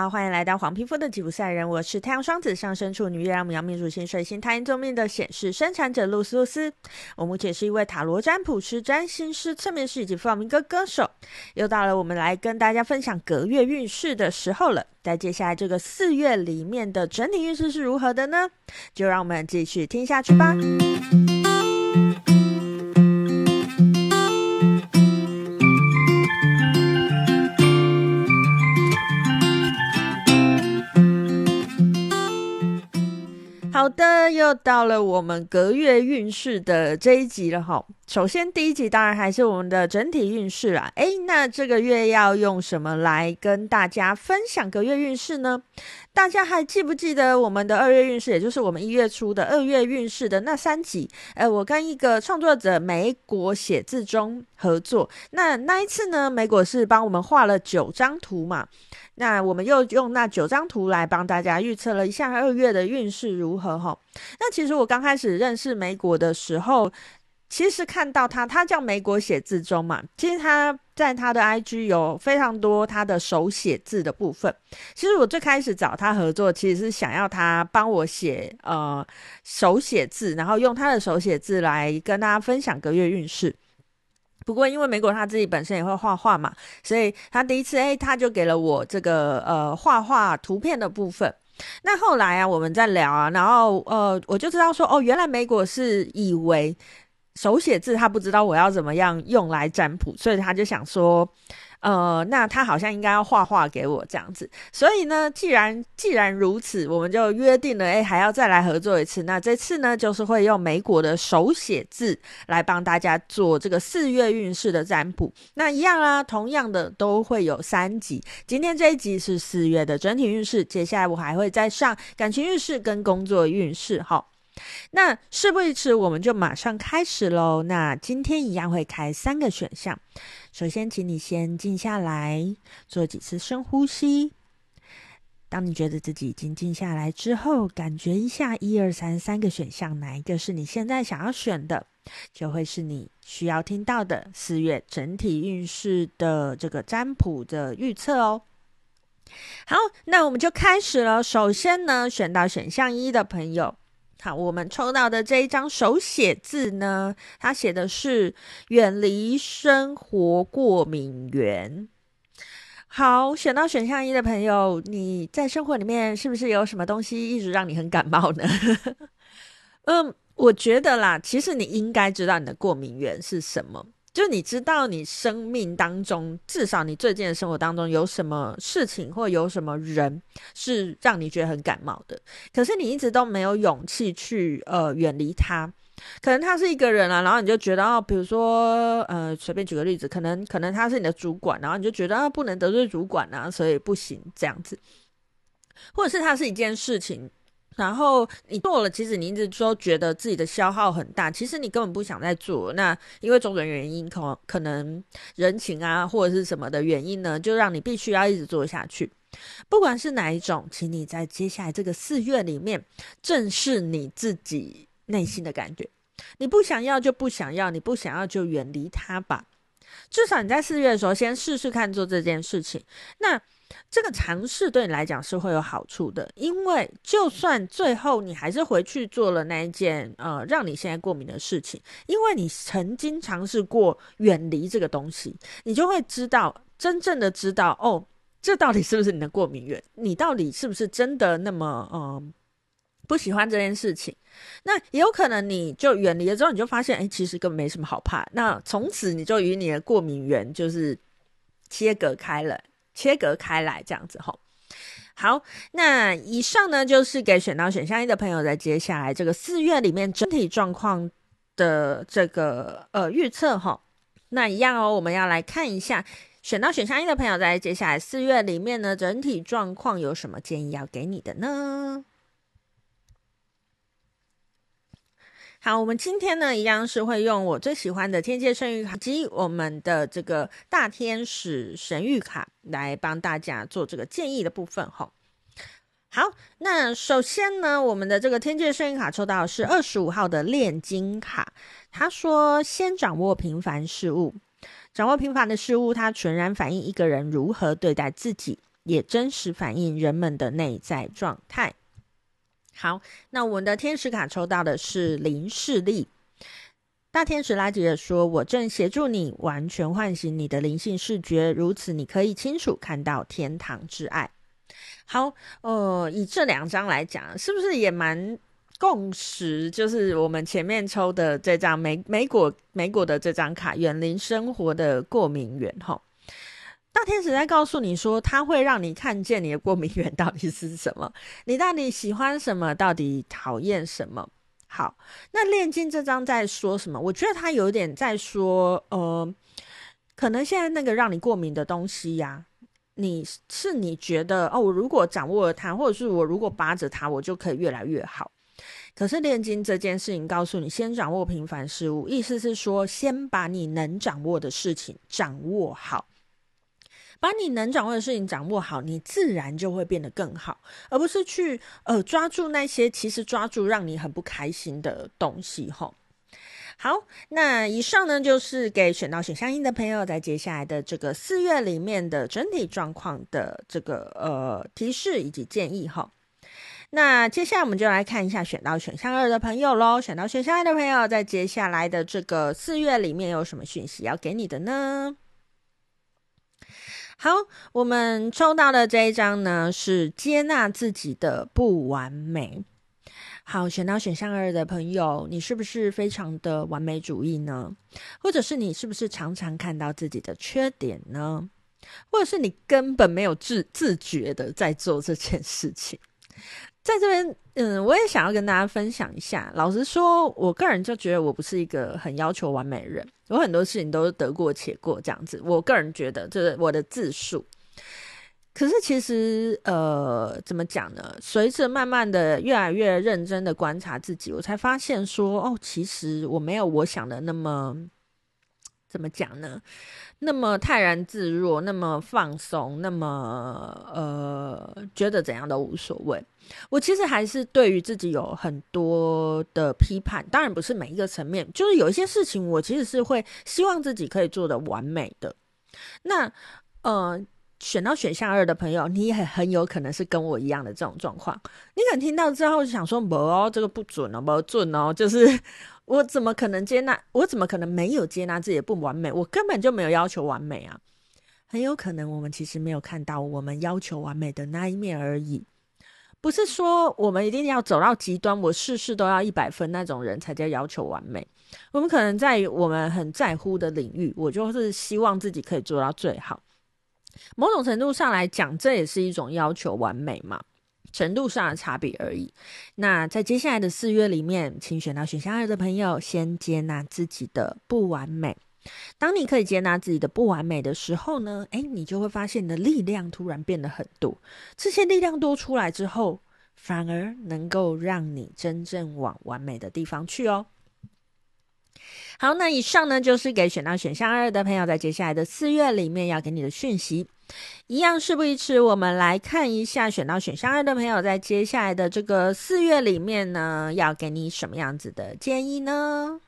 好，欢迎来到黄皮肤的吉普赛人。我是太阳双子上升处女月亮牡羊命主星水星太阴坐命的显示生产者露丝露丝。我目前是一位塔罗占卜师、占星师、侧面师以及弗朗明哥歌手。又到了我们来跟大家分享隔月运势的时候了。在接下来这个四月里面的整体运势是如何的呢？就让我们继续听下去吧。好的，又到了我们隔月运势的这一集了哈。首先，第一集当然还是我们的整体运势啦。诶，那这个月要用什么来跟大家分享个月运势呢？大家还记不记得我们的二月运势，也就是我们一月初的二月运势的那三集？呃，我跟一个创作者美果写字中合作，那那一次呢，美果是帮我们画了九张图嘛。那我们又用那九张图来帮大家预测了一下二月的运势如何哈？那其实我刚开始认识美果的时候，其实看到他，他叫美国写字中嘛，其实他在他的 IG 有非常多他的手写字的部分。其实我最开始找他合作，其实是想要他帮我写呃手写字，然后用他的手写字来跟大家分享个月运势。不过，因为美果他自己本身也会画画嘛，所以他第一次哎，他就给了我这个呃画画图片的部分。那后来啊，我们在聊啊，然后呃，我就知道说哦，原来美果是以为手写字，他不知道我要怎么样用来占卜，所以他就想说。呃，那他好像应该要画画给我这样子，所以呢，既然既然如此，我们就约定了，哎，还要再来合作一次。那这次呢，就是会用美果的手写字来帮大家做这个四月运势的占卜。那一样啊，同样的都会有三集。今天这一集是四月的整体运势，接下来我还会再上感情运势跟工作运势。好，那事不宜迟，我们就马上开始喽。那今天一样会开三个选项。首先，请你先静下来，做几次深呼吸。当你觉得自己已经静下来之后，感觉一下一二三三个选项，哪一个是你现在想要选的，就会是你需要听到的四月整体运势的这个占卜的预测哦。好，那我们就开始了。首先呢，选到选项一的朋友。好，我们抽到的这一张手写字呢，它写的是远离生活过敏源。好，选到选项一的朋友，你在生活里面是不是有什么东西一直让你很感冒呢？嗯，我觉得啦，其实你应该知道你的过敏源是什么。就你知道，你生命当中，至少你最近的生活当中有什么事情或有什么人是让你觉得很感冒的，可是你一直都没有勇气去呃远离他。可能他是一个人啊，然后你就觉得哦，比如说呃，随便举个例子，可能可能他是你的主管，然后你就觉得啊，不能得罪主管啊，所以不行这样子，或者是他是一件事情。然后你做了，其实你一直都觉得自己的消耗很大，其实你根本不想再做。那因为种种原因，可可能人情啊，或者是什么的原因呢，就让你必须要一直做下去。不管是哪一种，请你在接下来这个四月里面，正视你自己内心的感觉。你不想要就不想要，你不想要就远离它吧。至少你在四月的时候，先试试看做这件事情。那。这个尝试对你来讲是会有好处的，因为就算最后你还是回去做了那一件呃让你现在过敏的事情，因为你曾经尝试过远离这个东西，你就会知道真正的知道哦，这到底是不是你的过敏源？你到底是不是真的那么嗯、不喜欢这件事情？那也有可能你就远离了之后，你就发现哎，其实根本没什么好怕。那从此你就与你的过敏源就是切割开了。切割开来，这样子吼。好，那以上呢就是给选到选项一的朋友，在接下来这个四月里面整体状况的这个呃预测哈。那一样哦，我们要来看一下选到选项一的朋友，在接下来四月里面呢，整体状况有什么建议要给你的呢？好，我们今天呢，一样是会用我最喜欢的天界圣域卡及我们的这个大天使神域卡来帮大家做这个建议的部分哈。好，那首先呢，我们的这个天界圣域卡抽到是二十五号的炼金卡，他说：先掌握平凡事物，掌握平凡的事物，它全然反映一个人如何对待自己。也真实反映人们的内在状态。好，那我们的天使卡抽到的是灵视力。大天使拉吉尔说：“我正协助你完全唤醒你的灵性视觉，如此你可以清楚看到天堂之爱。”好，呃，以这两张来讲，是不是也蛮共识？就是我们前面抽的这张美美果美果的这张卡，远离生活的过敏源。哈，大天使在告诉你说，他会让你看见你的过敏源到底是什么，你到底喜欢什么，到底讨厌什么。好，那炼金这张在说什么？我觉得他有点在说，呃，可能现在那个让你过敏的东西呀、你是你觉得哦，我如果掌握了它，或者是我如果扒着它，我就可以越来越好。可是炼金这件事情告诉你，先掌握平凡事物，意思是说，先把你能掌握的事情掌握好。把你能掌握的事情掌握好，你自然就会变得更好，而不是去呃抓住那些其实抓住让你很不开心的东西吼。好，那以上呢就是给选到选项一的朋友在接下来的这个四月里面的整体状况的这个呃提示以及建议齁。那接下来我们就来看一下选到选项二的朋友喽。选到选项二的朋友在接下来的这个四月里面有什么讯息要给你的呢？好，我们抽到的这一张呢，是接纳自己的不完美。好，选到选项二的朋友，你是不是非常的完美主义呢？或者是你是不是常常看到自己的缺点呢？或者是你根本没有自自觉的在做这件事情？在这边，嗯，我也想要跟大家分享一下。老实说，我个人就觉得我不是一个很要求完美的人，有很多事情都是得过且过这样子。我个人觉得就是我的自述。可是其实，呃，怎么讲呢？随着慢慢的越来越认真的观察自己，我才发现说，哦，其实我没有我想的那么。怎么讲呢？那么泰然自若，那么放松，那么呃，觉得怎样都无所谓。我其实还是对于自己有很多的批判，当然不是每一个层面，就是有一些事情，我其实是会希望自己可以做得完美的。那呃，选到选项二的朋友，你也很有可能是跟我一样的这种状况。你可能听到之后就想说：“不哦，这个不准哦，不准哦。”就是。我怎么可能接纳？我怎么可能没有接纳自己的不完美？我根本就没有要求完美啊！很有可能我们其实没有看到我们要求完美的那一面而已。不是说我们一定要走到极端，我事事都要一百分那种人才叫要求完美。我们可能在我们很在乎的领域，我就是希望自己可以做到最好。某种程度上来讲，这也是一种要求完美嘛。程度上的差别而已。那在接下来的四月里面，请选到选项二的朋友，先接纳自己的不完美。当你可以接纳自己的不完美的时候呢，诶，你就会发现你的力量突然变得很多。这些力量多出来之后，反而能够让你真正往完美的地方去哦。好，那以上呢，就是给选到选项二的朋友，在接下来的四月里面要给你的讯息。一样事不宜迟，我们来看一下选到选项二的朋友，在接下来的这个四月里面呢，要给你什么样子的建议呢？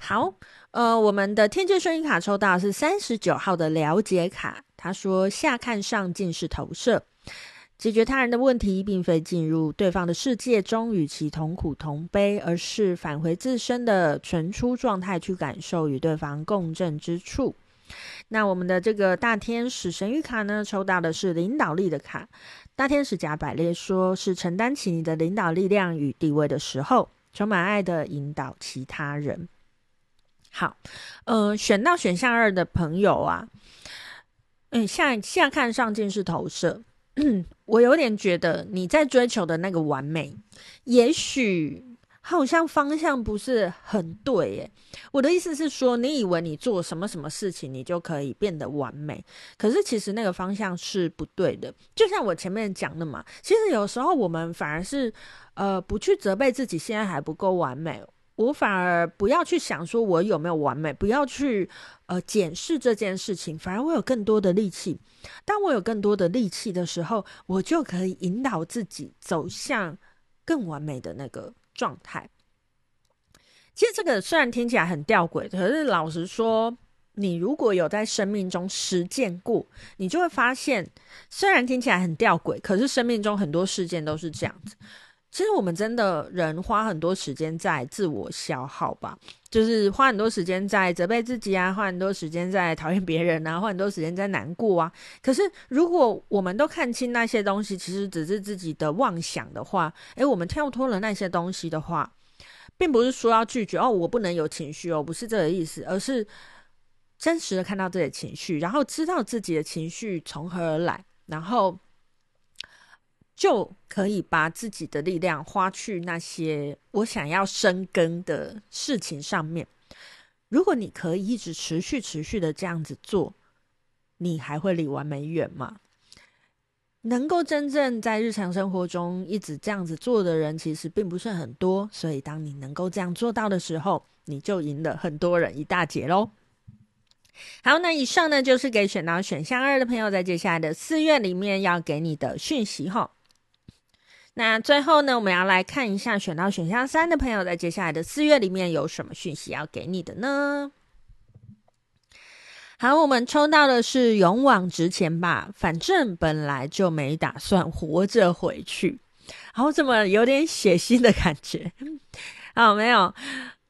好，呃，我们的天界顺利卡抽到是三十九号的了解卡，他说下看上尽是投射。解决他人的问题，并非进入对方的世界中与其同苦同悲，而是返回自身的存出状态去感受与对方共振之处。那我们的这个大天使神谕卡呢，抽到的是领导力的卡。大天使加百列说，是承担起你的领导力量与地位的时候，充满爱的引导其他人。好，呃，选到选项二的朋友啊，嗯，下下看上镜是投射。我有点觉得你在追求的那个完美，也许好像方向不是很对耶。我的意思是说，你以为你做什么什么事情，你就可以变得完美，可是其实那个方向是不对的。就像我前面讲的嘛，其实有时候我们反而是呃不去责备自己，现在还不够完美。我反而不要去想说我有没有完美，不要去呃检视这件事情，反而我有更多的力气。当我有更多的力气的时候，我就可以引导自己走向更完美的那个状态。其实这个虽然听起来很吊诡，可是老实说，你如果有在生命中实践过，你就会发现，虽然听起来很吊诡，可是生命中很多事件都是这样子。其实我们真的人花很多时间在自我消耗吧，就是花很多时间在责备自己啊，花很多时间在讨厌别人啊，花很多时间在难过啊。可是如果我们都看清那些东西，其实只是自己的妄想的话，诶，我们跳脱了那些东西的话，并不是说要拒绝哦，我不能有情绪哦，不是这个意思，而是真实的看到自己的情绪，然后知道自己的情绪从何而来，然后。就可以把自己的力量花去那些我想要深耕的事情上面。如果你可以一直持续、持续的这样子做，你还会离完美远吗？能够真正在日常生活中一直这样子做的人，其实并不是很多。所以，当你能够这样做到的时候，你就赢了很多人一大截喽。好，那以上呢，就是给选到选项二的朋友，在接下来的四月里面要给你的讯息哈。那最后呢，我们要来看一下选到选项三的朋友，在接下来的四月里面有什么讯息要给你的呢？好，我们抽到的是勇往直前吧，反正本来就没打算活着回去。好怎么有点血腥的感觉？好，没有。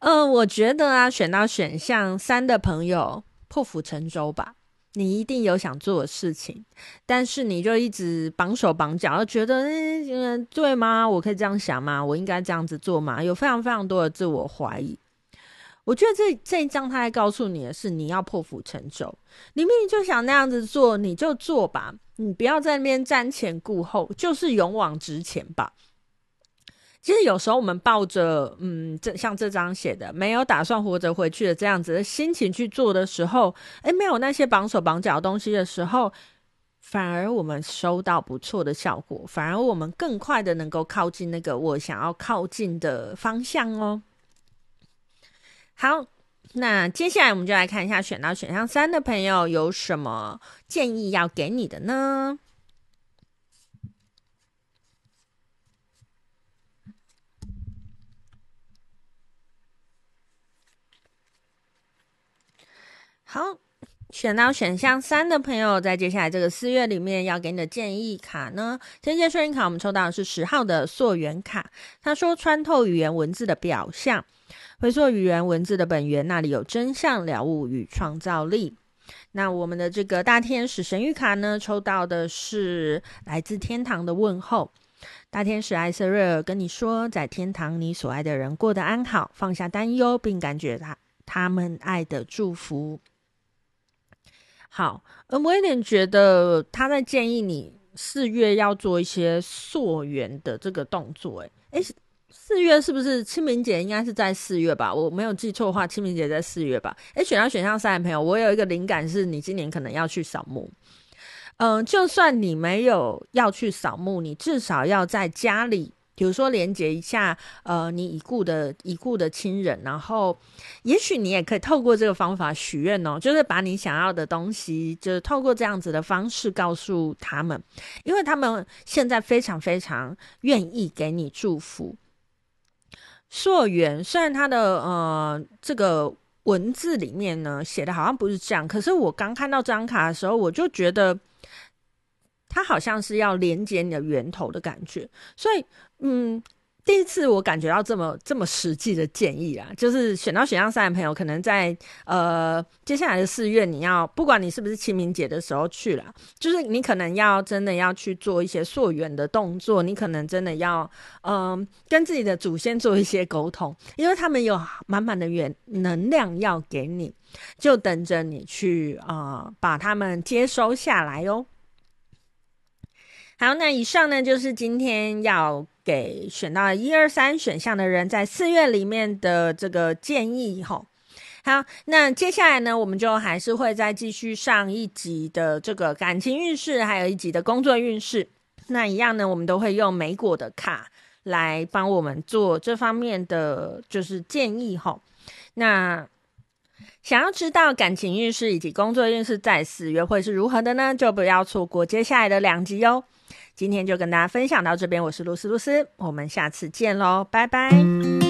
嗯、呃，我觉得啊，选到选项三的朋友破釜沉舟吧。你一定有想做的事情，但是你就一直绑手绑脚，觉得嗯、对吗？我可以这样想吗？我应该这样子做吗？有非常非常多的自我怀疑。我觉得这这一章他还告诉你的是，你要破釜沉舟。你明明就想那样子做，你就做吧，你不要在那边瞻前顾后，就是勇往直前吧。其实有时候我们抱着嗯，这像这张写的，没有打算活着回去的这样子的心情去做的时候，诶，没有那些绑手绑脚的东西的时候，反而我们收到不错的效果，反而我们更快的能够靠近那个我想要靠近的方向哦。好，那接下来我们就来看一下选到选项三的朋友有什么建议要给你的呢？好，选到选项三的朋友，在接下来这个四月里面要给你的建议卡呢，天蝎顺应卡，我们抽到的是十号的溯源卡。他说：“穿透语言文字的表象，回溯语言文字的本源，那里有真相、了悟与创造力。”那我们的这个大天使神谕卡呢，抽到的是来自天堂的问候。大天使艾瑟瑞尔跟你说，在天堂，你所爱的人过得安好，放下担忧，并感觉他他们爱的祝福。好，呃，我有点觉得他在建议你四月要做一些溯源的这个动作。诶，诶，四月是不是清明节？应该是在四月吧？我没有记错的话，清明节在四月吧？诶，选到选项三的朋友，我有一个灵感，是你今年可能要去扫墓。嗯、就算你没有要去扫墓，你至少要在家里。比如说，连接一下，呃，你已故的已故的亲人，然后，也许你也可以透过这个方法许愿哦，就是把你想要的东西，就是透过这样子的方式告诉他们，因为他们现在非常非常愿意给你祝福。溯源虽然他的呃这个文字里面呢写的好像不是这样，可是我刚看到这张卡的时候，我就觉得。它好像是要连接你的源头的感觉，所以，嗯，第一次我感觉到这么这么实际的建议啊，就是选到选项三的朋友，可能在呃接下来的四月，你要不管你是不是清明节的时候去了，就是你可能要真的要去做一些溯源的动作，你可能真的要嗯、跟自己的祖先做一些沟通，因为他们有满满的源能量要给你，就等着你去啊、把他们接收下来哟。好，那以上呢就是今天要给选到一二三选项的人在四月里面的这个建议吼。好，那接下来呢，我们就还是会再继续上一集的这个感情运势，还有一集的工作运势。那一样呢，我们都会用莓果的卡来帮我们做这方面的就是建议吼。那想要知道感情运势以及工作运势在四月会是如何的呢？就不要错过接下来的两集哟。今天就跟大家分享到这边，我是露丝露丝，我们下次见喽，拜拜。